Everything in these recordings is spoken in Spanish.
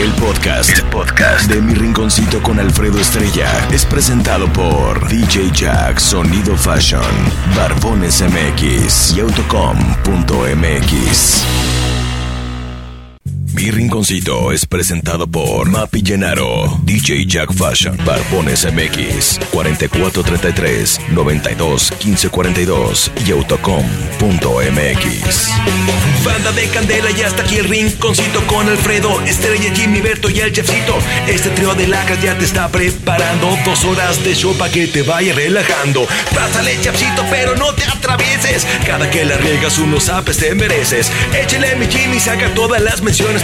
El podcast, podcast de Mi Rinconcito con Alfredo Estrella es presentado por DJ Jack Sonido Fashion, Barbones MX y Autocom.mx. Mi Rinconcito es presentado por Mapi Llenaro, DJ Jack Fashion, Barbones MX, 4433 92 1542 y autocom.mx. Banda de Candela y hasta aquí el rinconcito con Alfredo, Estrella, Jimmy, Berto y el Chefcito. Este trío de lacas ya te está preparando dos horas de show para que te vaya relajando. Pásale, Chefcito, pero no te atravieses. Cada que la riegas unos apes te mereces. Échale mi Jimmy, saca todas las menciones,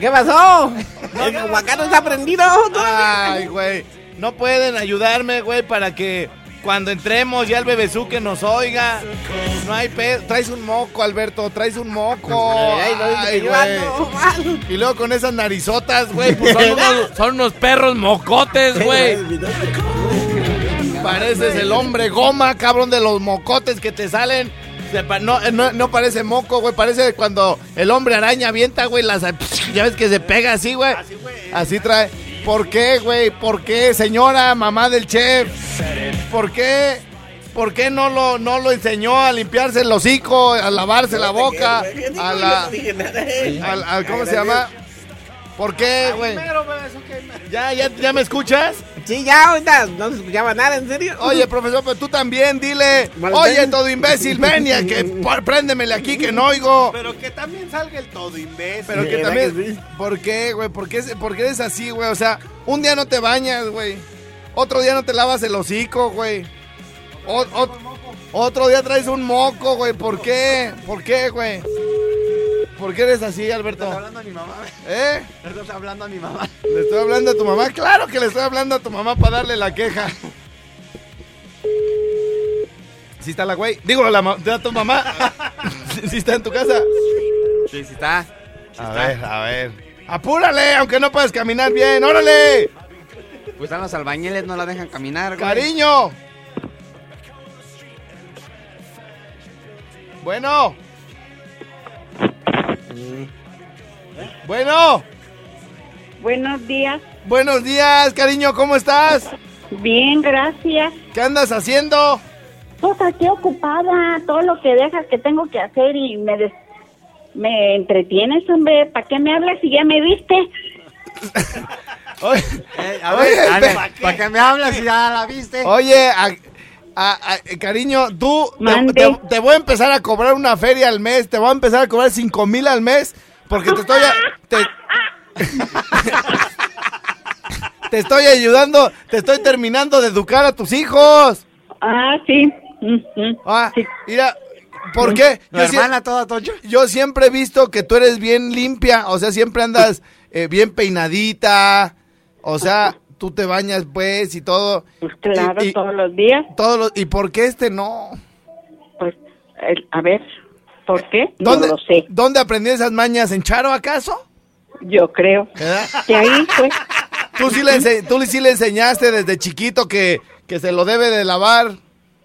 ¿Qué pasó? El aguacate está prendido. Ay, güey. No pueden ayudarme, güey, para que cuando entremos ya el bebezuque nos oiga. No hay pedo. Traes un moco, Alberto. Traes un moco. Ay, Ay, güey. Y luego con esas narizotas, güey. Pues son, unos, son unos perros mocotes, güey. Pareces el hombre goma, cabrón, de los mocotes que te salen. No, eh, no, no parece moco, güey. Parece cuando el hombre araña avienta, güey. Las, ya ves que se pega así, güey. Así trae. ¿Por qué, güey? ¿Por qué, señora, mamá del chef? ¿Por qué? ¿Por qué no lo, no lo enseñó a limpiarse el hocico, a lavarse la boca, a la... al- al- ¿Cómo se llama? ¿Por qué, güey? ¿Ya, ya, ¿Ya me escuchas? Sí, ya, ahorita no se escuchaba nada, ¿en serio? Oye, profesor, pero tú también, dile. Oye, todo imbécil, ven y a que pr- préndemele aquí que no oigo. Pero que también salga el todo imbécil. Pero que ¿Verdad también. que sí? ¿Por qué, güey? ¿Por qué, por qué eres así, güey? O sea, un día no te bañas, güey. Otro día no te lavas el hocico, güey. Otro día traes un moco, güey. ¿Por qué? ¿Por qué, güey? ¿Por qué eres así, Alberto? ¿Estás hablando a mi mamá? ¿Eh? ¿Estás hablando a mi mamá? ¿Le estoy hablando a tu mamá? Claro que le estoy hablando a tu mamá para darle la queja. ¿Sí está la güey? Digo, la ma- ¿a tu mamá? ¿Sí está en tu casa? Sí, sí está. A ver, a ver. ¡Apúrale! Aunque no puedes caminar bien. ¡Órale! Pues están los albañiles, no la dejan caminar, güey. ¡Cariño! Bueno. Bueno. Buenos días. Buenos días, cariño. ¿Cómo estás? Bien, gracias. ¿Qué andas haciendo? Pues aquí ocupada, todo lo que dejas que tengo que hacer y me des- me entretienes, hombre. ¿Para qué me hablas si ya me viste? Oye, Eh, a Oye, ver, a ver, ¿para ¿para qué me hablas si ya la viste? Oye, a- a- a- cariño, tú te, Mande. te- te voy a empezar a cobrar una feria al mes, te voy a empezar a cobrar cinco mil al mes, porque te estoy, a- te, te estoy ayudando, te estoy terminando de educar a tus hijos. Ah, sí. Ah, Sí. mira, ¿por qué? ¿Tu Yo, toda tocho? yo siempre he visto que tú eres bien limpia, o sea, siempre andas eh, bien peinadita, o sea, tú te bañas pues y todo. Pues claro, Y- y- todos los días. todos los- ¿Y por qué este no? Pues, a ver, ¿por qué? ¿Dónde, No lo sé. ¿Dónde aprendí esas mañas? ¿En Charo acaso? Yo creo. Que ahí fue. Tú sí le, tú sí le enseñaste desde chiquito que, que se lo debe de lavar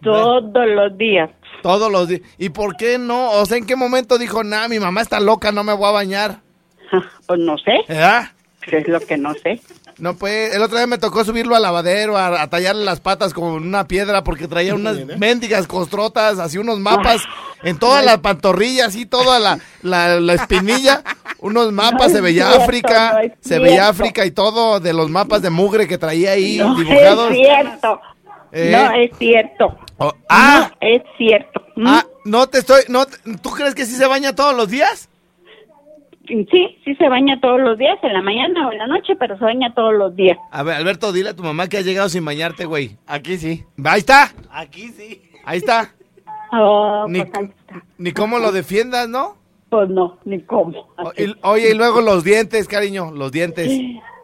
Todos los días. todos los días. ¿Y por qué no? O sea, ¿en qué momento dijo, nah, mi mamá está loca, no me voy a bañar? Pues no sé. ¿Verdad? Es lo que no sé. No, pues, el otro día me tocó subirlo al lavadero, a, a tallarle las patas con una piedra porque traía unas mendigas costrotas, así unos mapas en toda la pantorrilla, así toda la, la, la espinilla, unos mapas, No se veía cierto, África, no se veía. África y todo de los mapas de mugre que traía ahí No dibujados. es cierto. ¿Eh? No es cierto. Oh, ah, No es cierto. ¿Mm? ah, no te estoy, no, te- ¿tú crees que sí se baña todos los días? Sí, sí se baña todos los días, en la mañana o en la noche, pero se baña todos los días. A ver, Alberto, dile a tu mamá que has llegado sin bañarte, güey. Aquí sí. Ahí está, Aquí sí. ahí está. Oh, Ni, pues ahí está. ni cómo lo defiendas, ¿no? Pues no, ni cómo. Así. oye, y luego los dientes, cariño, los dientes.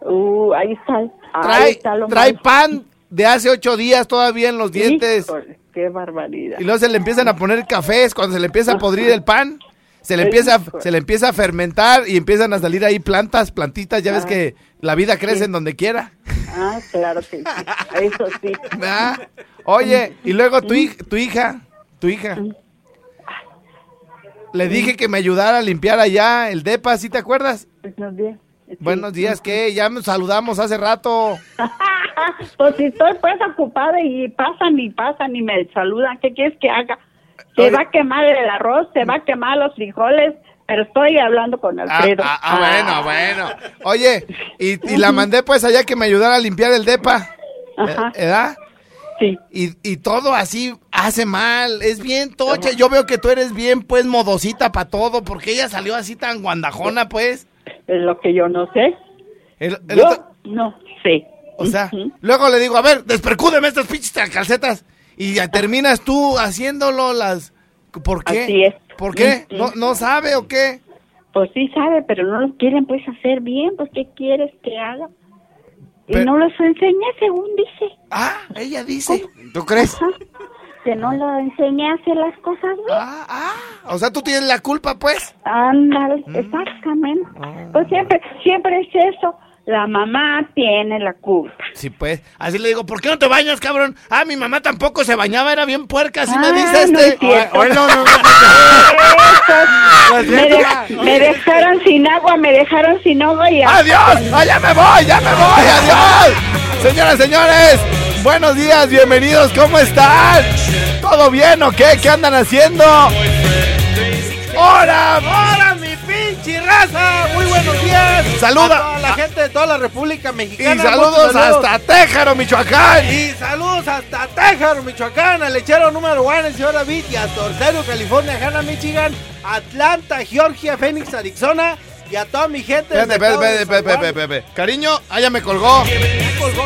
Uh, ahí está. ahí Trae, está lo trae pan de hace ocho días todavía en los dientes. Híjole, qué barbaridad. Y luego se le empiezan a poner cafés cuando se le empieza a podrir el pan. Se le empieza, se le empieza a fermentar y empiezan a salir ahí plantas, plantitas. Ya ves que la vida crece en donde quiera. Ah, claro que sí. Eso sí. ¿verdad? Oye, y luego tu, hij- tu hija, tu hija. Le dije que me ayudara a limpiar allá el depa, ¿sí te acuerdas? Buenos días. Sí. Buenos días, ¿qué? Ya nos saludamos hace rato. Pues si estoy pues ocupada y pasan y pasan y me saludan, ¿qué quieres que haga? Se va a quemar el arroz, se va a quemar los frijoles, pero estoy hablando con Ah, Alfredo. ah, ah, bueno, bueno. Oye, y, y la mandé pues allá que me ayudara a limpiar el depa. Ajá. ¿Verdad? Sí. Y, y todo así hace mal, es bien tocha. Yo veo que tú eres bien, pues, modosita para todo, porque ella salió así tan guandajona, pues. Es lo que yo no sé. El- el Yo otro- no sé. o sea, luego le digo, a ver, despercúdeme estas pinches calcetas. Y ya terminas tú haciéndolo las... ¿Por qué? Así es. ¿Por qué? Ujú. ¿No, ¿No sabe o qué? Pues sí sabe, pero no lo quieren pues hacer bien, pues ¿qué quieres que haga? Y Pero- no los enseñé según dice. Ah, ella dice. ¿Tú crees? Ajá. Que no lo enseñé a hacer las cosas bien. Ah, ah, o sea, tú tienes la culpa, pues. Ándale, Mm. exactamente. Ah. Pues siempre, siempre es eso. La mamá tiene la culpa. Sí, pues. Así le digo, ¿por qué no te bañas, cabrón? Ah, mi mamá tampoco se bañaba, era bien puerca, así me Ah, dice no este. es cierto. Oye, no, no, no. Eso. me, de- me dejaron sin agua, me dejaron sin agua y ¡Adiós! ¡Ah, ya me voy! ¡Ya me voy! ¡Adiós! Señoras, señores, buenos días, bienvenidos, ¿cómo están? ¿Todo bien o qué? ¿Qué andan haciendo? ¡Hora! ¡Hola, mi pinche raza! Muy buenos días. Saluda. A toda la gente de toda la República Y Mexicana. saludos muchos saludos. hasta Téjaro, Michoacán. Y saludos hasta Texas, Michoacán, al lechero número uno, el señor David, y a Torcero, California, Hanna, Michigan, Atlanta, Georgia, Phoenix, Arizona, y a toda mi gente. Cariño, ah, ya me colgó.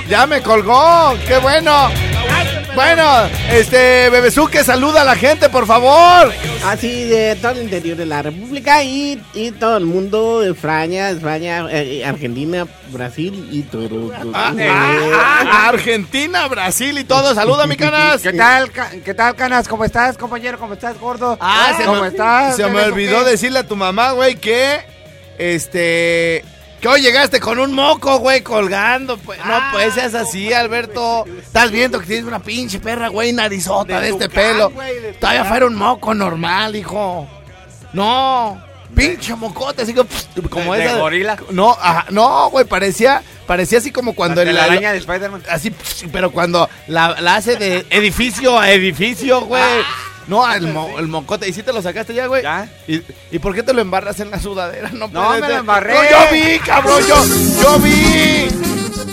Ya me colgó. ¡Qué bueno! Bueno, este, Bebesuque, saluda a la gente, por favor. Así de todo el interior de la República y, y todo el mundo de España, España, eh, Argentina, Brasil y todo. Ah, ah, ah, Argentina, Brasil y todo. Saluda, mi canas. ¿Qué tal, ca- ¿Qué tal, Canas? ¿Cómo estás, compañero? ¿Cómo estás, gordo? Ah, se ¿Cómo me, estás? se me ¿Eres o olvidó decirle a tu mamá, güey, que este que hoy llegaste con un moco, güey, colgando. Pues. No, pues seas así, Alberto. Estás viendo que tienes una pinche perra, güey, narizota de, De este pelo. güey, de Todavía fuera un moco normal, hijo. No. Pinche mocote, así que, como ¿De esa. gorila? No, ajá, no, güey, parecía, parecía así como cuando La el- telaraña de Spider-Man. Así, pero cuando la, la hace de edificio a edificio, güey. No, el, mo- el mocote. ¿Y si te lo sacaste ya, güey? Ya. ¿Y, ¿Y por qué te lo embarras en la sudadera? No, No, me lo embarré. No, yo vi, cabrón, yo, yo vi.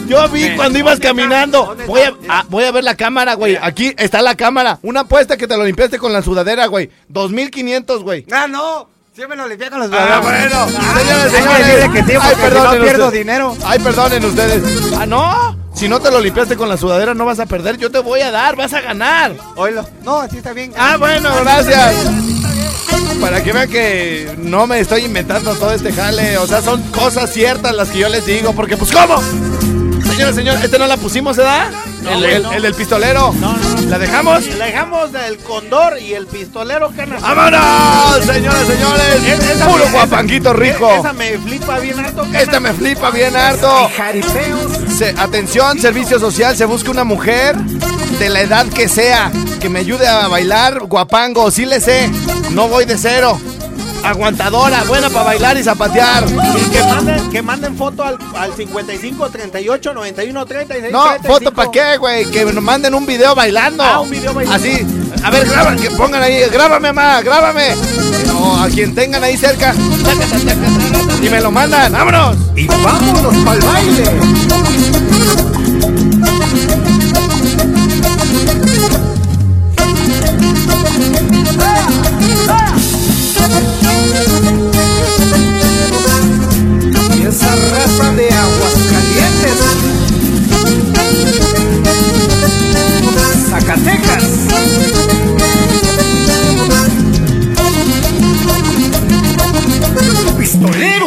Yo vi cuando ibas caminando. ¿Dónde Voy a, ah, voy a ver la cámara, güey. Aquí está la cámara. Una apuesta que te lo limpiaste con la sudadera, güey. 2500, güey. Ah, no. Siempre lo limpié con los Ah, bueno. Señores, que señores. decirle que sí, Ay, si no pierdo dinero. Ay, perdonen ustedes. Ah, no. Si no te lo limpiaste con la sudadera, no vas a perder. Yo te voy a dar, vas a ganar. Oílo. No, así está bien. Ah, bueno, gracias. Para que vean que no me estoy inventando todo este jale. O sea, son cosas ciertas las que yo les digo. Porque, pues, ¿cómo? Señora, señor, ¿este no la pusimos, ¿verdad? el, güey, el- no. el del pistolero. No, no, no. ¿La dejamos? Le dejamos del condor y el pistolero, canas. ¡Vámonos, señores, señores! Es- Puro me- guapanguito rico. Esa me flipa bien alto, canas. Esta me flipa bien harto. Se- atención, servicio social, se busca una mujer de la edad que sea, que me ayude a bailar guapango, sí le sé, no voy de cero. Aguantadora, buena para bailar y zapatear. Y que manden, que manden foto al, al 55 38 91 36 No, 35. foto para qué, güey, que nos manden un video bailando. Ah, un video bailando. Así, a ver, graba, que pongan ahí, grábame, mamá, grábame. O a quien tengan ahí cerca. Y me lo mandan, vámonos. Y vámonos para el baile. Zacatecas. Pistolero.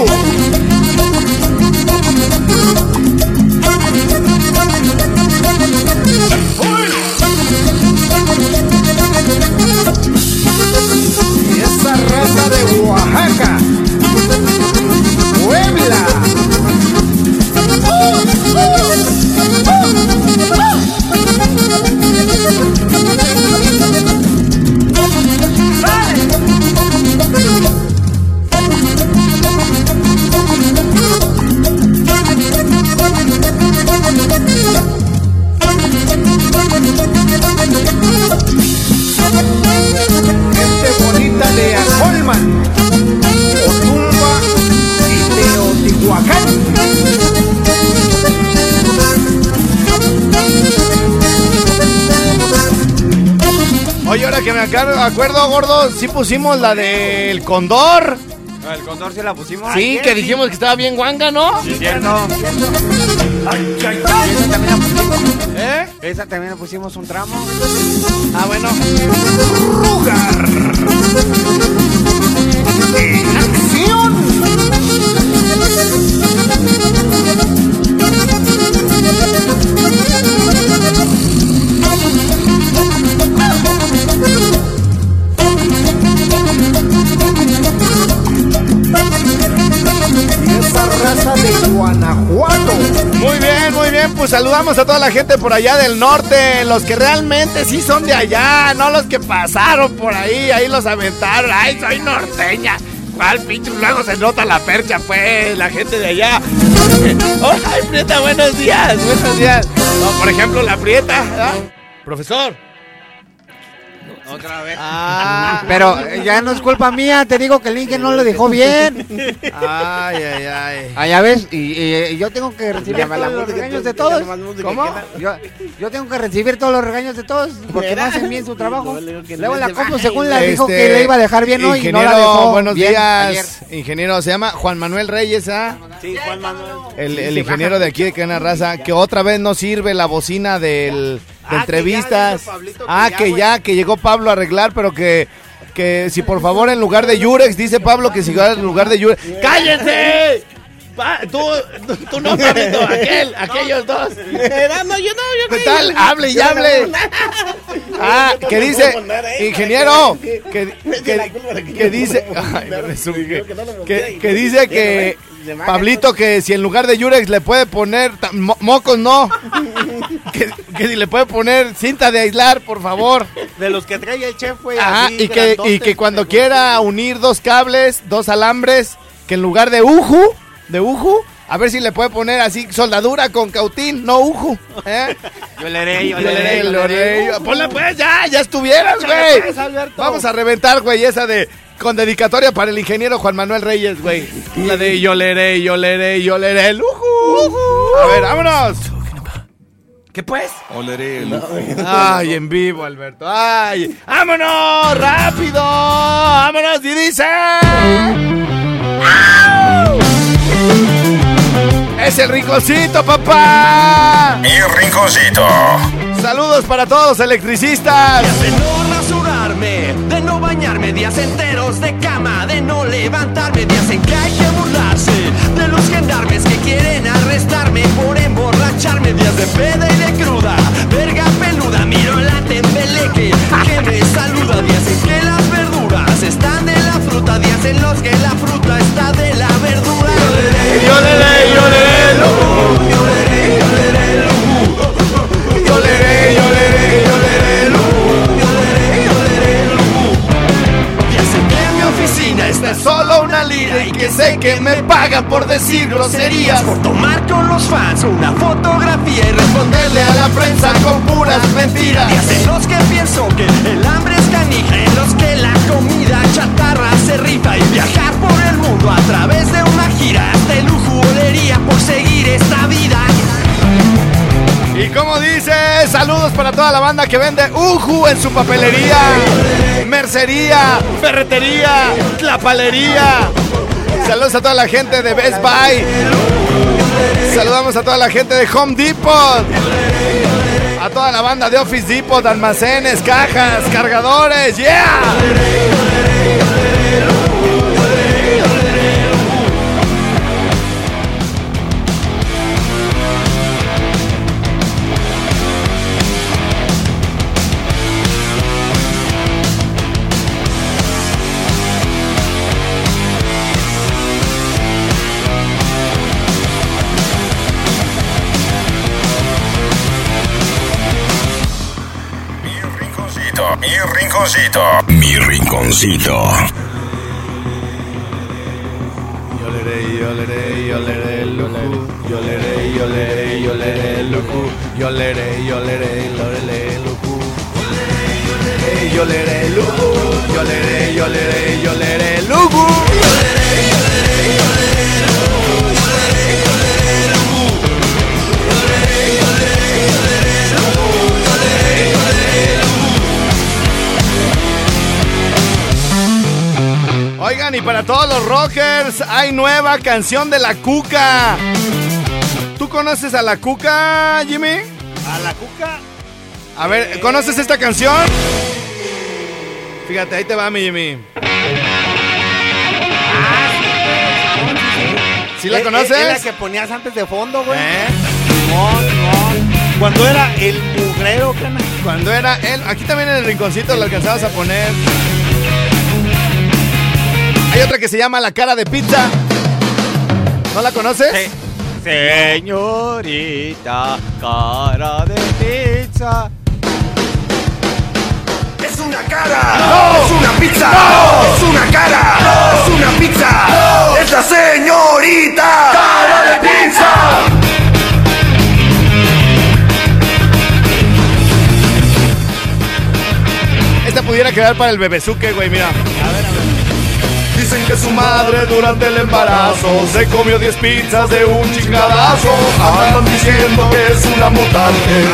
Gordo, sí pusimos la del condor. El condor se la pusimos. Sí, que dijimos que estaba bien guanga, ¿no? Sí, cierto. Esa también la pusimos. ¿Eh? Esa también la pusimos un tramo. Ah, bueno. Esa saludamos a toda la gente por allá del norte. Los que realmente sí son de allá, no los que pasaron por ahí. Ahí los aventaron. Ay, soy norteña. ¿Cuál pinche? Luego se nota la percha, pues, la gente de allá. Ay, Prieta, buenos días, buenos días. No, por ejemplo, la Prieta. ¿ah? Profesor. Otra vez. Ah, Pero ya no es culpa mía, te digo que el Inge no lo dejó bien. ay, ay, ay. Ah, ya ves, y, y- y yo tengo que recibir todos los regaños de todos. ¿Cómo? ¿qué Yo, yo tengo que recibir todos los regaños de todos porque no hacen bien su trabajo. Luego la baje. según la dijo Este, que le iba a dejar bien hoy y no la dejó buenos bien días. ayer. Ingeniero, se llama Juan Manuel Reyes, ¿ah? Sí, Juan Manuel. El, el ingeniero de aquí de Cana Raza, que otra vez no sirve la bocina del, de Ah, que entrevistas. Pablito que ah, ya, que güey. ya, que llegó Pablo a arreglar, pero que, que si por favor en lugar de Yurex, dice Pablo que si en lugar de Yurex. ¡Cállense! Pa- tú, tú, no, Pablito, aquel, aquellos dos. No, yo no, yo ¿Qué no. tal? Hable y hable. Ah, que dice, ingeniero, que, que, que dice, ay, que, que dice que Pablito que si en lugar de Yurex le puede poner mocos no, que, si le puede poner cinta de aislar, por favor. De los que trae el chef, güey. Ajá, así, y que, y que cuando quiera unir dos cables, dos alambres, que en lugar de uju, de uju, a ver si le puede poner así soldadura con cautín, no uju. ¿eh? Yo le haré, yo le haré, yo le haré. Ponle pues, ya, ya estuvieras, güey. pues. Vamos a reventar, güey, esa de con dedicatoria para el ingeniero Juan Manuel Reyes, güey. La de yo le haré, yo le haré, yo le haré, el uju. A ver, vámonos. ¿Qué pues? Ay, en vivo, Alberto. Ay, vámonos, rápido. Vámonos, y dice. ¡Au! Es el rinconcito, papá. Mi rinconcito. Saludos para todos, electricistas. De no rasurarme, de no bañarme días enteros de cama, de no levantarme días en que hay que burlarse gendarmes que quieren arrestarme por emborracharme días de peda y de cruda, verga peluda, miro la por decir groserías. por tomar con los fans una fotografía y responderle a la prensa con puras mentiras. En los que pienso que el hambre es canija, en los que la comida chatarra se rifa y viajar por el mundo a través de una gira hasta lujo olería por seguir esta vida. Y como dice, saludos para toda la banda que vende Uju en su papelería, mercería, ferretería, tlapalería. Saludos a toda la gente de Best Buy. Saludamos a toda la gente de Home Depot. A toda la banda de Office Depot, almacenes, cajas, cargadores. ¡Yeah! Rinconcito. Mi rinconcito. Yo le haré, yo le haré, yo le haré, luju. Yo le haré, yo le haré, yo le haré, luju. Yo le haré, yo le haré, yo le haré, luju. Yo le luju. Yo le haré, yo le haré, yo le haré, y para todos los rockers, hay nueva canción de la Cuca. ¿Tú conoces a la Cuca, Jimmy? A la cuca. A ver, ¿conoces esta canción? Fíjate, ahí te va, mi Jimmy. ¿Sí la Es- conoces? Es, la que ponías antes de fondo, güey. ¿Eh? Cuando era el mugrero, cana. Cuando era él, aquí también en el rinconcito la alcanzabas a poner. Hay otra que se llama La cara de pizza. ¿No la conoces? Señorita, cara de pizza. ¡Es una cara! ¡No! ¡Es una pizza! ¡No! ¡Es una cara! ¡No! ¡Es una pizza! ¡Es la señorita! ¡Cara de pizza! Esta pudiera quedar para el bebezuque, güey, mira. Que su madre durante el embarazo se comió 10 pizzas de un chingadazo. Andan diciendo que es una mutante.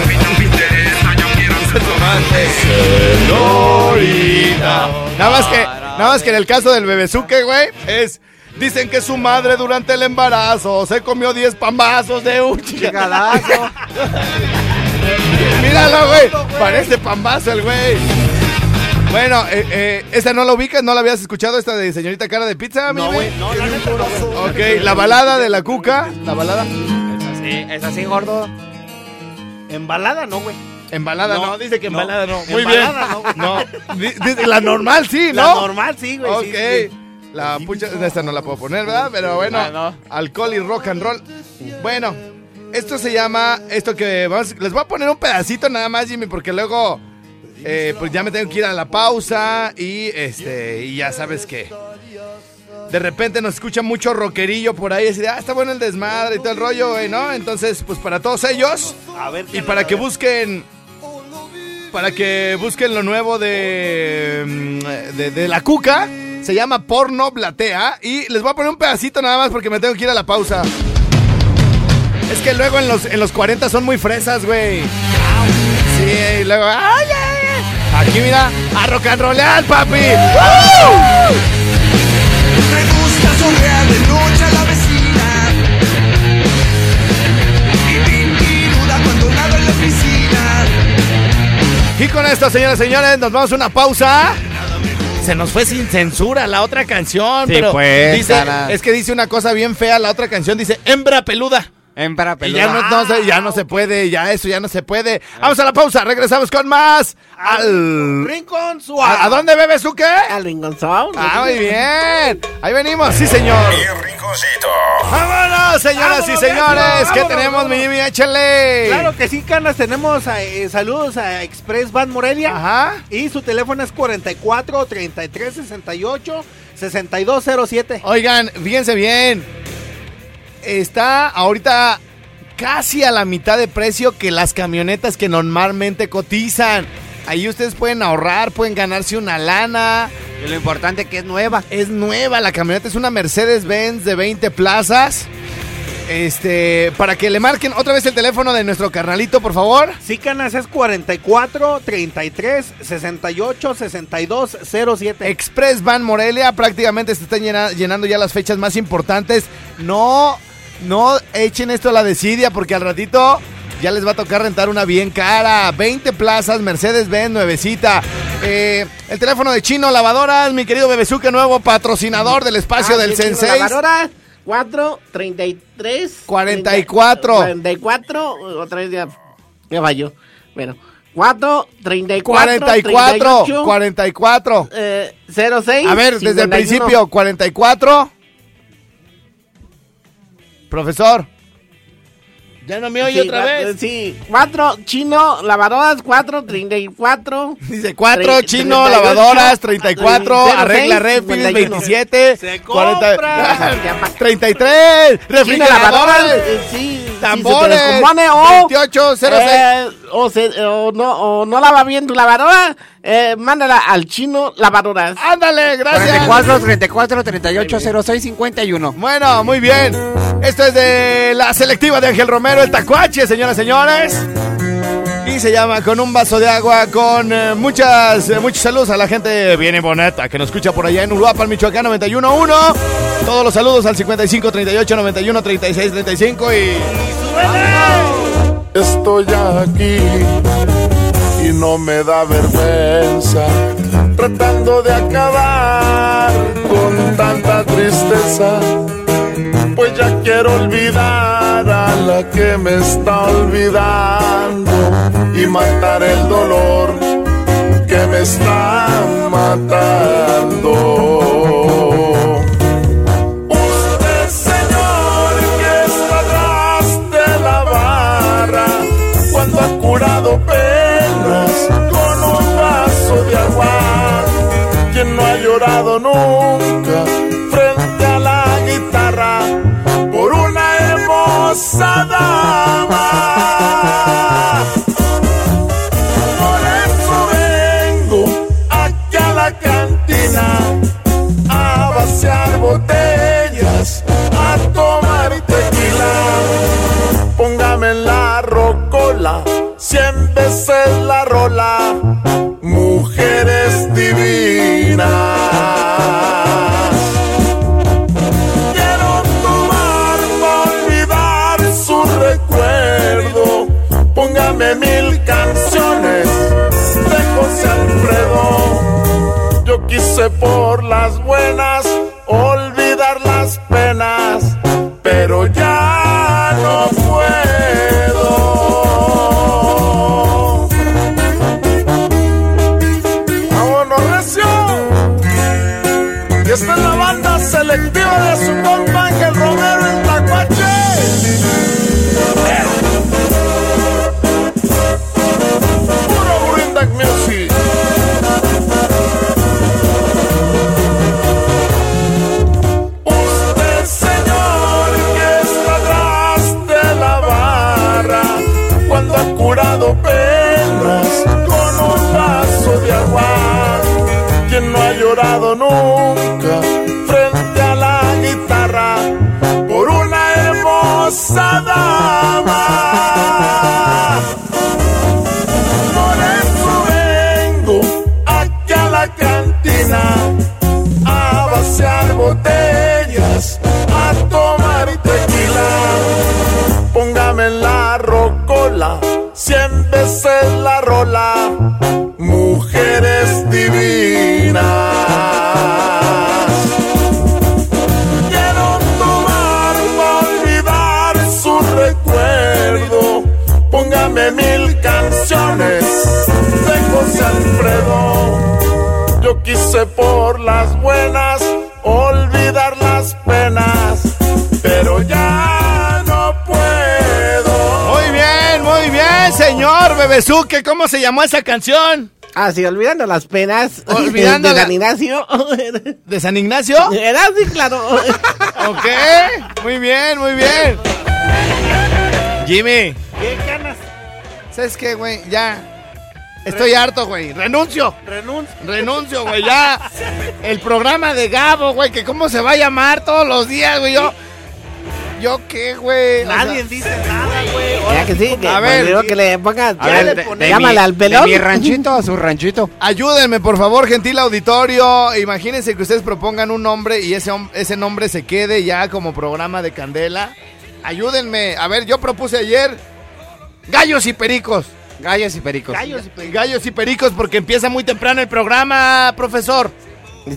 Señorita. Nada más que, nada más que en el caso del bebezuque, güey, es. Dicen que su madre durante el embarazo se comió 10 pambazos de un chingadazo. Chingadazo. Míralo, güey. Parece pambazo el güey. Bueno, eh, eh, esta no la ubicas, no la habías escuchado, esta de señorita cara de pizza, mi No, güey. No, la neta no. Ok, la balada de la cuca, la balada. Es así, es así, gordo. Embalada, no, güey. Embalada no, No, dice que no. embalada no. Muy Embalada bien. no, güey. No, la normal sí, La ¿no? normal, sí, güey. Ok. sí, sí, sí. La pucha, esta no la puedo poner, ¿verdad? Pero bueno, Ah, no. alcohol y rock and roll. Bueno, esto se llama, esto que vamos, les voy a poner un pedacito nada más, Jimmy, porque luego, eh, pues ya me tengo que ir a la pausa y este, y ya sabes que de repente nos escucha mucho rockerillo por ahí, así de, ah, está bueno el desmadre y todo el rollo, güey, ¿no? Entonces, pues para todos ellos A ver, y para que busquen para que busquen lo nuevo de, mm, de, de la cuca. Se llama Porno Blatea. Y les voy a poner un pedacito nada más porque me tengo que ir a la pausa. Es que luego en los, en los 40 son muy fresas, güey. Sí, y luego. ¡Ay, ay, ay! Aquí mira, a rock and rollear, papi. ¡Woo! Me gusta sonrear de noche a la vecina Y con esto, señoras y señores, nos vamos a una pausa. Se nos fue sin censura la otra canción, Sí, pero pues, dice, es que dice una cosa bien fea la otra canción, dice hembra peluda. Hembra Y ya no, no se, ya no se puede, ya eso ya no se puede. Vamos a la pausa, regresamos con más. Al, Rincón suave. ¿A, a dónde bebes tú qué? Al Rincón Sound. Ah, muy bien. Ahí venimos, sí señor. El rinconcito. Vámonos, señoras Vámonos, y señores. vámonos, ¿Qué vámonos, tenemos, mi vámonos. Jimmy? Échale. Claro que sí, canas. Tenemos eh, saludos a Express Van Morelia. Ajá. Y su teléfono es 44 33 68 6207. Oigan, fíjense bien. Está ahorita casi a la mitad de precio que las camionetas que normalmente cotizan. Ahí ustedes pueden ahorrar, pueden ganarse una lana. Y lo importante que es nueva. Es nueva la camioneta, es una Mercedes-Benz de 20 plazas. Este, para que le marquen otra vez el teléfono de nuestro carnalito, por favor. Sí, canas, es 44 33 68 62 07. Express Van Morelia, prácticamente se están llena- llenando ya las fechas más importantes. No, no echen esto a la desidia porque al ratito ya les va a tocar rentar una bien cara. 20 plazas, Mercedes-Benz, nuevecita. Eh, el teléfono de Chino Lavadoras, mi querido Bebezuque, nuevo patrocinador del espacio Ah, del Sensei. lavadora, 4, 33. 44. 44. Otra vez ya. Ya falló. Bueno. 4, 34. 44, 38, 44. eh, 06. A ver, desde el 51. principio, 44. Profesor. Ya no me oye Sí, otra cuatro- vez. Sí, 4 chino, lavadoras, 4, 34. Dice 4, Tre- chino, 38, lavadoras, 34, 06, arregla refis, 51. 27, Se 40, compra. 33, Chino, lavadoras, eh, sí, sí, tambores, se te descompone o, 28, 06. eh, o, se- o no, o no lava bien tu lavadora, eh, mándala al chino lavadoras. Ándale, gracias. 44, 34, 38, 06, 51. Bueno, muy bien. Esto es de la selectiva de Ángel Romero, el tacuache, señoras y señores. Y se llama, con un vaso de agua, con eh, muchas, eh, muchos saludos a la gente bien bonita que nos escucha por allá en Uruapan, Michoacán 91.1. Todos los saludos al 55 38 91 36 35 y. Estoy aquí y no me da vergüenza tratando de acabar con tanta tristeza. Pues ya quiero olvidar a la que me está olvidando y matar el dolor que me está matando. Usted, llorado nunca Por las buenas olvidar las penas, pero ya canciones de José Alfredo. Yo quise por las buenas olvidar las penas, pero ya no puedo. Muy bien, muy bien, señor Bebezuque. ¿Cómo se llamó esa canción? Ah, sí, olvidando las penas. Olvidando de la- San Ignacio. ¿De San Ignacio? Era así, claro. Ok, muy bien, muy bien. Jimmy, ¿Qué? ¿Sabes qué, güey? Ya. Estoy harto, güey. Renuncio. Renuncia. Renuncio, güey. Ya. El programa de Gabo, güey. Que cómo se va a llamar todos los días, güey. Yo. ¿Yo qué, güey? O Nadie sea, dice nada, güey. Ya que sí, que, A ver, digo que le ponga. A ver, ya- de- de llámale mi- al pelón. De mi ranchito a su ranchito. Ayúdenme, por favor, gentil auditorio. Imagínense que ustedes propongan un nombre y ese, ese nombre se quede ya como programa de Candela. Ayúdenme. A ver, yo propuse ayer Gallos y Pericos. Gallos y pericos. Gallos y pe- Gallos y Pericos porque empieza muy temprano el programa, profesor.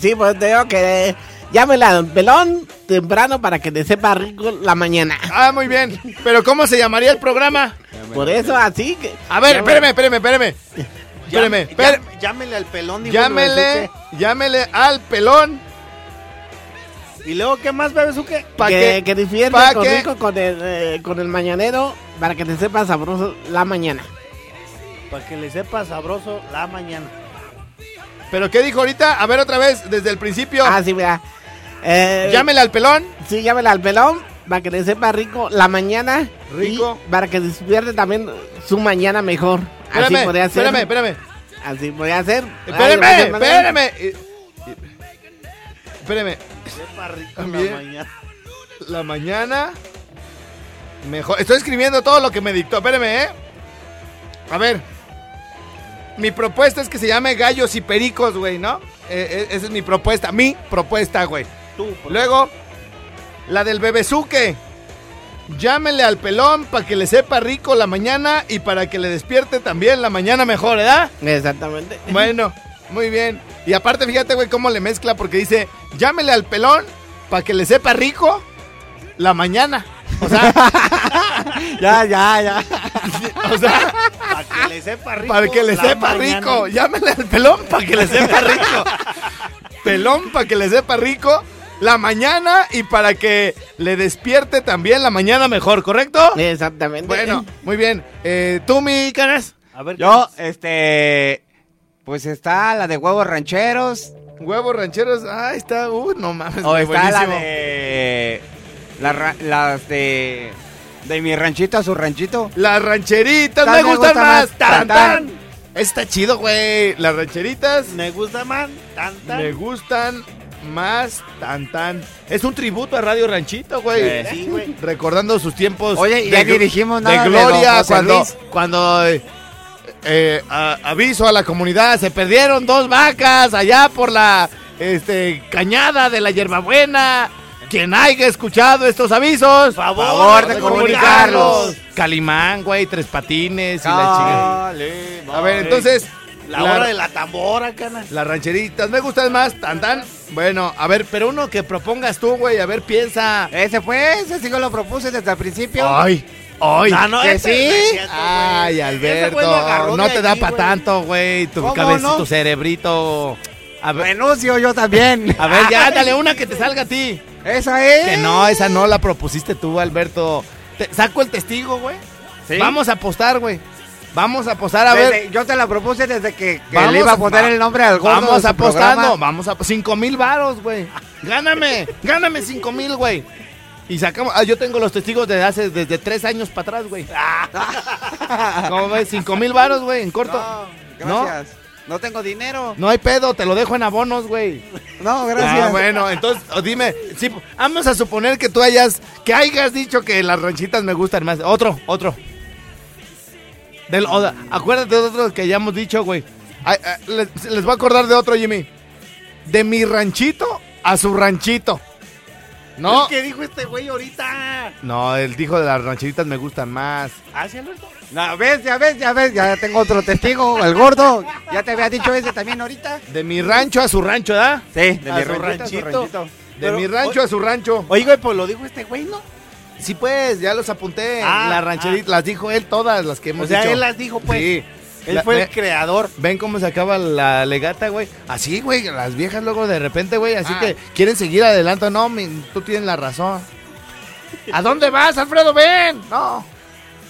Sí, pues te digo que llámele al pelón temprano para que te sepa rico la mañana. Ah, muy bien. Pero ¿cómo se llamaría el programa? Por eso así que. A ver, espéreme, espéreme, espéreme. Espéreme, Llámele al pelón. Llámele, llámele al pelón ¿Y luego qué más, Bebesuque? pa' que, que, que pa' rico con el, eh, con el mañanero para que te sepa sabroso la mañana. Para que le sepa sabroso la mañana. ¿Pero qué dijo ahorita? A ver otra vez, desde el principio. Ah, sí, mira. Eh, Llámele al pelón. Sí, llámele al pelón para que le sepa rico la mañana. Rico. y para que despierte también su mañana mejor. Así Espérame, podría ser. espérame, espérame. Así podría ser. Espérame, Ay, espérame. Y- Espérame. Sepa rico la mañana. La mañana. Mejor. Estoy escribiendo todo lo que me dictó. Espérame, ¿eh? A ver. Mi propuesta es que se llame Gallos y Pericos, güey, ¿no? Eh, eh, esa es mi propuesta. Mi propuesta, güey. Luego, la del bebezuque. Llámele al pelón para que le sepa rico la mañana y para que le despierte también la mañana mejor, ¿verdad? Exactamente. Bueno, muy bien. Y aparte, fíjate, güey, cómo le mezcla porque dice, llámele al pelón para que le sepa rico la mañana. O sea, Ya, ya, ya. o sea, Para que le sepa rico. para que le sepa mañana. rico. Llámele al pelón para que le sepa rico. pelón para que le sepa rico la mañana y para que le despierte también la mañana mejor, ¿correcto? Exactamente. Bueno, muy bien. Eh, ¿Tú, mi caras? A ver, Yo, este. Pues está la de huevos rancheros. Huevos rancheros. Ah, está. Uh, no mames. O está la de. La las de. De mi ranchito a su ranchito. Las rancheritas me me gustan gusta más. más. Tan, Tan. Está chido, güey. Las rancheritas me gusta man. Tan, tan. me gustan más. Tan, tan. Es un tributo a Radio Ranchito, güey. Sí, güey. Recordando sus tiempos. Oye, y ya de nada de gloria cuando, Luis. cuando eh, eh, a- aviso a la comunidad, se perdieron dos vacas allá por la este, cañada de la hierbabuena. Quien haya escuchado estos avisos, Favor, Favor de comunicarlos. Calimán, güey, tres patines y la chingada. Dale, A ver, entonces, La la- hora de la tambora, cana. las rancheritas, me gustan más, tan tan. Bueno, a ver, pero uno que propongas tú, güey, a ver, piensa. Ese fue, ese sí que lo propuse desde el principio. Ay, ay. Ah, no, que ese sí. no. Ay, Alberto, no te da para tanto, güey, tu ¿Cómo cabeza, no? tu cerebrito. A ver, Renuncio yo también. a ver, ya, dale una que te salga a ti. Esa es. Que no, esa no la propusiste tú, Alberto. Te- saco el testigo, güey. Sí. Vamos a apostar, güey. Vamos a apostar, a Desde- ver. yo te la propuse desde que, que le iba a- poner el nombre al gordo. Vamos apostando, vamos a cinco mil varos, güey. Gáname, gáname cinco mil, güey. Y sacamos, ah, yo tengo los testigos de hace desde tres años para atrás, güey. ¿Cómo ves? Cinco mil varos, güey, en corto. No, gracias. No, tengo dinero. No hay pedo, te lo dejo en abonos, güey. No, gracias. Ah, bueno, entonces, dime, sí, vamos a suponer que tú hayas, que hayas dicho que las ranchitas me gustan más. Otro, otro. Del, o- acuérdate de otro que hayamos dicho, güey. Ay, ay, les, les voy a acordar de otro, Jimmy. De mi ranchito a su ranchito. No, ¿Qué dijo este güey ahorita? no, él dijo de las rancheritas me gustan más. ¿Ah, sí, Alberto? No, ves, ya ves, ya ves, ya tengo otro testigo, el gordo. Ya te había dicho ese también ahorita. De mi rancho a su rancho, ¿verdad? Sí, de A mi su ranchito, a su ranchito. De Pero, mi rancho a su rancho. Oye, güey, pues lo dijo este güey, ¿no? Sí, pues, ya los apunté. Ah, las rancheritas, las dijo él todas, las que hemos O sea, dicho. él las dijo, pues. Sí. Él La- fue ve- el creador. Ven cómo se acaba la legata, güey. Así, güey, las viejas luego de repente, güey, así Ah. que quieren seguir adelante. No, mi- tú tienes la razón. ¿A dónde vas, Alfredo? Ven. No.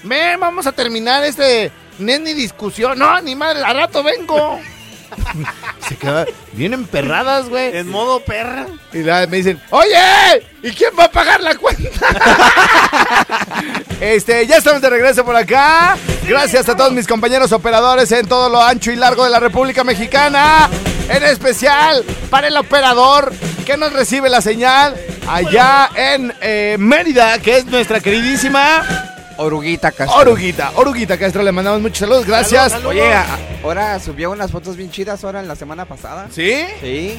Ven, vamos a terminar este... No es ni discusión. No, ni madre, a rato vengo. se quedan bien emperradas, güey. En modo perra. Y la- me dicen, oye, ¿y quién va a pagar la cuenta? este, ya estamos de regreso por acá. Gracias a todos mis compañeros operadores en todo lo ancho y largo de la República Mexicana. En especial para el operador que nos recibe la señal allá en eh, Mérida, que es nuestra queridísima Oruguita Castro. Oruguita. Oruguita Castro, le mandamos muchos saludos. Gracias. Saludos, Oye, a- ahora subió unas fotos bien chidas ahora en la semana pasada. ¿Sí? Sí.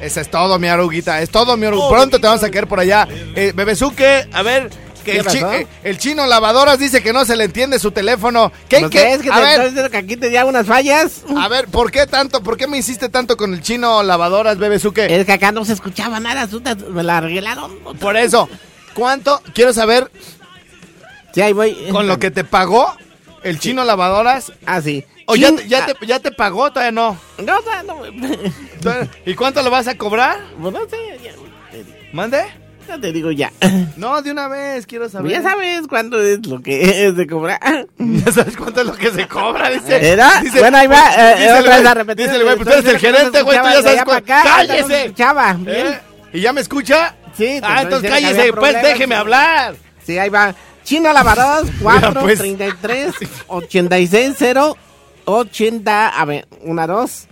Eso es todo, mi Aruguita. Es todo, mi Aruguita. Oh, Pronto te vamos a caer por allá. Eh, Bebezuque, a ver. Que ¿Qué el, chi- pasó? eh, el chino lavadoras dice que no se le entiende su teléfono. ¿Qué? ¿No qué? crees que a te ver, diciendo que aquí tenía unas fallas? a ver, ¿por qué tanto? ¿Por qué me hiciste tanto con el chino lavadoras, Bebezuque? Es que acá no se escuchaba nada, tú te- me la arreglaron. Por eso, ¿cuánto? Quiero saber, Sí, ahí voy. con lo que te pagó el chino lavadoras. Ah, sí. ¿O ya, te- ya, te, ya te pagó? Todavía no. ah, No, no, no. ¿Y cuánto lo vas a cobrar? Pues no sé, ya, ¿Mande? ya te digo ya. No, de una vez, quiero saber. Ya sabes cuándo es lo que es de cobrar. Ya sabes cuánto es lo que se cobra, dice. ¿Era? Dice- bueno, ahí va. eh, dice el otra vez güey, a repetir. Dice el güey, pues tú eres el gerente, güey, tú ya sabes no ¡Cállese! bien. ¿Eh? ¿Y ya me escucha? Sí, Ah, entonces cállese, pues déjeme hablar. Sí, ahí va. Chino Lavadoras, 4, pues. 33, 86, 0, 80, a ver, una, dos,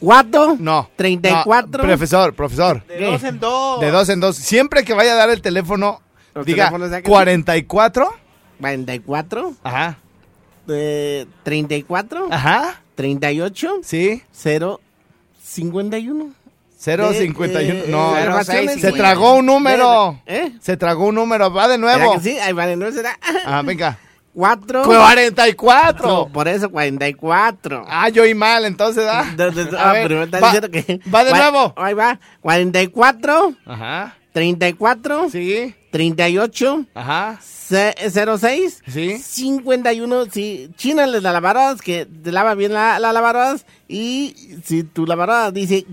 4, No. 34. no, profesor, profesor. De ¿Qué? dos en dos. De dos en dos. Siempre que vaya a dar el teléfono, Los diga teléfonos de aquí. 44. 44, Ajá. eh, 34, Ajá. 38, Sí. 0, 51. 051. Eh, no, eh, no, se tragó un número. ¿Eh? Se tragó un número. Va de ¿Será nuevo. que sí? Ahí va de nuevo, será. Ah, venga. 4. 44. por eso 44. Ah, yo oí mal, entonces, ¿ah? A ah, ver, pero me está va- diciendo que. va de nuevo. Ahí va. 44, Ajá. 34, Sí. 38, Ajá. ce- 06, Sí. 51. Si China les la lavadoras, que te lava bien la, la. Y si tu lavadora dice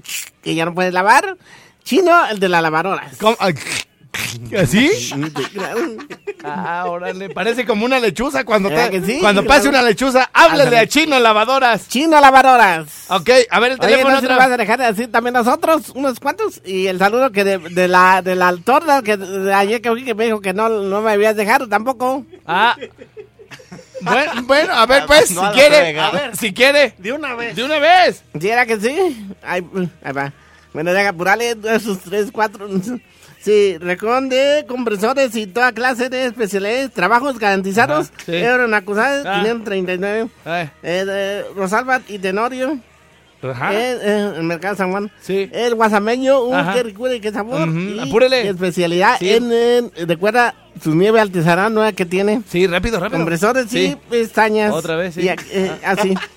que ya no puedes lavar, chino, el de la lavadoras. ¿Cómo? ¿Así? Ah, órale. Parece como una lechuza. Cuando, ¿Verdad te- sí? cuando pase Claro. una lechuza, háblele Ándale. a chino lavadoras. Chino lavadoras. Ok, a ver el Oye, teléfono no se otra lo vas a dejar de decir también nosotros, unos cuantos, y el saludo que de, de la de la torta que de ayer que que me dijo que no, no me habías dejado tampoco. Ah. Bueno, bueno, a ver, pues, No si quiere, a ver, si quiere, De una vez. de una vez. ¿Sí era que sí? Ahí, ahí va. Bueno, deja apurarle esos tres, cuatro. Sí, recoge compresores y toda clase de especialidades, trabajos garantizados. Ajá, sí. Euron acusados, Ah. 539. Ay, Eh, de Rosalba y Tenorio. Ajá. Eh, eh, el mercado San Juan. Sí. El guasameño, un Ajá. que recuerde qué sabor. Apúrele. Especialidad Sí. en, en- recuerda su nieve artesanal nueva que tiene. Sí, rápido, rápido. Compresores y pestañas. Otra vez, sí. Y, eh, así.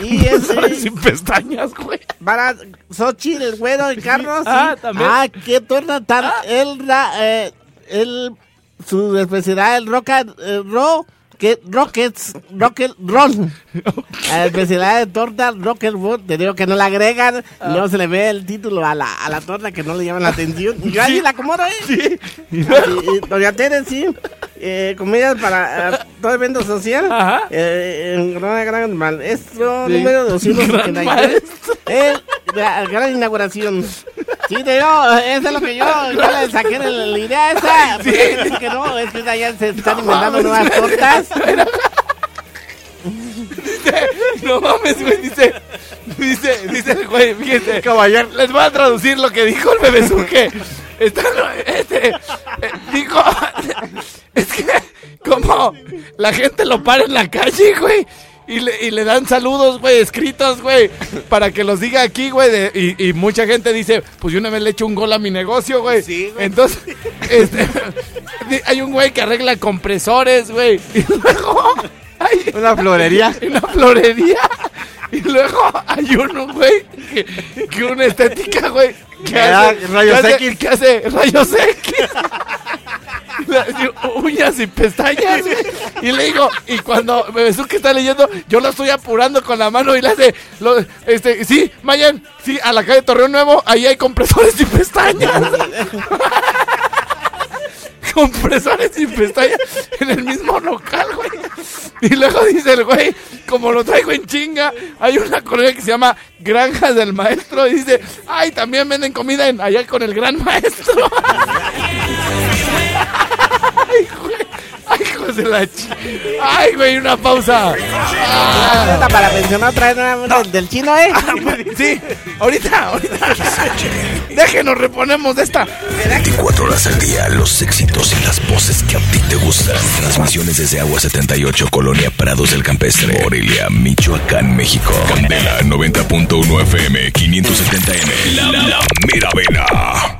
Y sin pestañas, güey. para Xochitl, el güero y Carlos. Ah, sí. también. Ah, qué torta tan. El, ra- eh, el, su especialidad, el roca, eh, ro, que, rockets, rocket roll. La especialidad de torta, rocket roll. Te digo que no le agregan, Ah. no se le ve el título a la, a la torta que no le llaman la atención. Y yo ahí la acomodo, ¿eh? Sí. Y Doña Tere, sí. Eh, comidas para eh, todo evento social. Ajá. Eh, en gran, gran maestro Sí. número Gran 273. maestro. Eh, la gran inauguración. Sí, te digo, eso es lo que yo, yo le saqué la, la idea esa. Sí. dice que no, es que ya se están inventando nuevas tortas. No mames, güey, dice, dice, dice el güey, fíjate, caballero, les voy a traducir lo que dijo el bebezuque. Está, este, eh, dijo, es que como la gente lo para en la calle, güey, y le, y le dan saludos, güey, escritos, güey, para que los diga aquí, güey, de- y, y mucha gente dice, pues yo una vez le echo un gol a mi negocio, güey. Sí, güey. Entonces, este, hay un güey que arregla compresores, güey, y luego... hay- Una florería. una florería. Y luego hay uno, güey, que, que una estética, güey, que hace, rayos que hace- X. que hace rayos X. Uñas y pestañas, güey. Y le digo, y cuando Bebezuque está leyendo, yo lo estoy apurando con la mano y le hace, lo- este, sí, Mayan, sí, a la calle Torreón Nuevo, ahí hay compresores y pestañas. compresores y pestañas en el mismo local, güey. Y luego dice el güey, como lo traigo en chinga, hay una colonia que se llama Granjas del Maestro y dice, ay, también venden comida allá con el gran maestro. ay, güey. Ay, hijos de la chi... Ay, güey, una pausa. Ah, Para mencionar otra vez nuevamente del chino, ¿eh? sí, ahorita, ahorita. Déjenos, reponemos de esta. 24 horas al día, los éxitos y las voces que a ti te gustan. Transmisiones desde Agua 78, Colonia Prados del Campestre, Morelia, Michoacán, México. Candela 90.1 FM, 570M. La, la Mera Vena.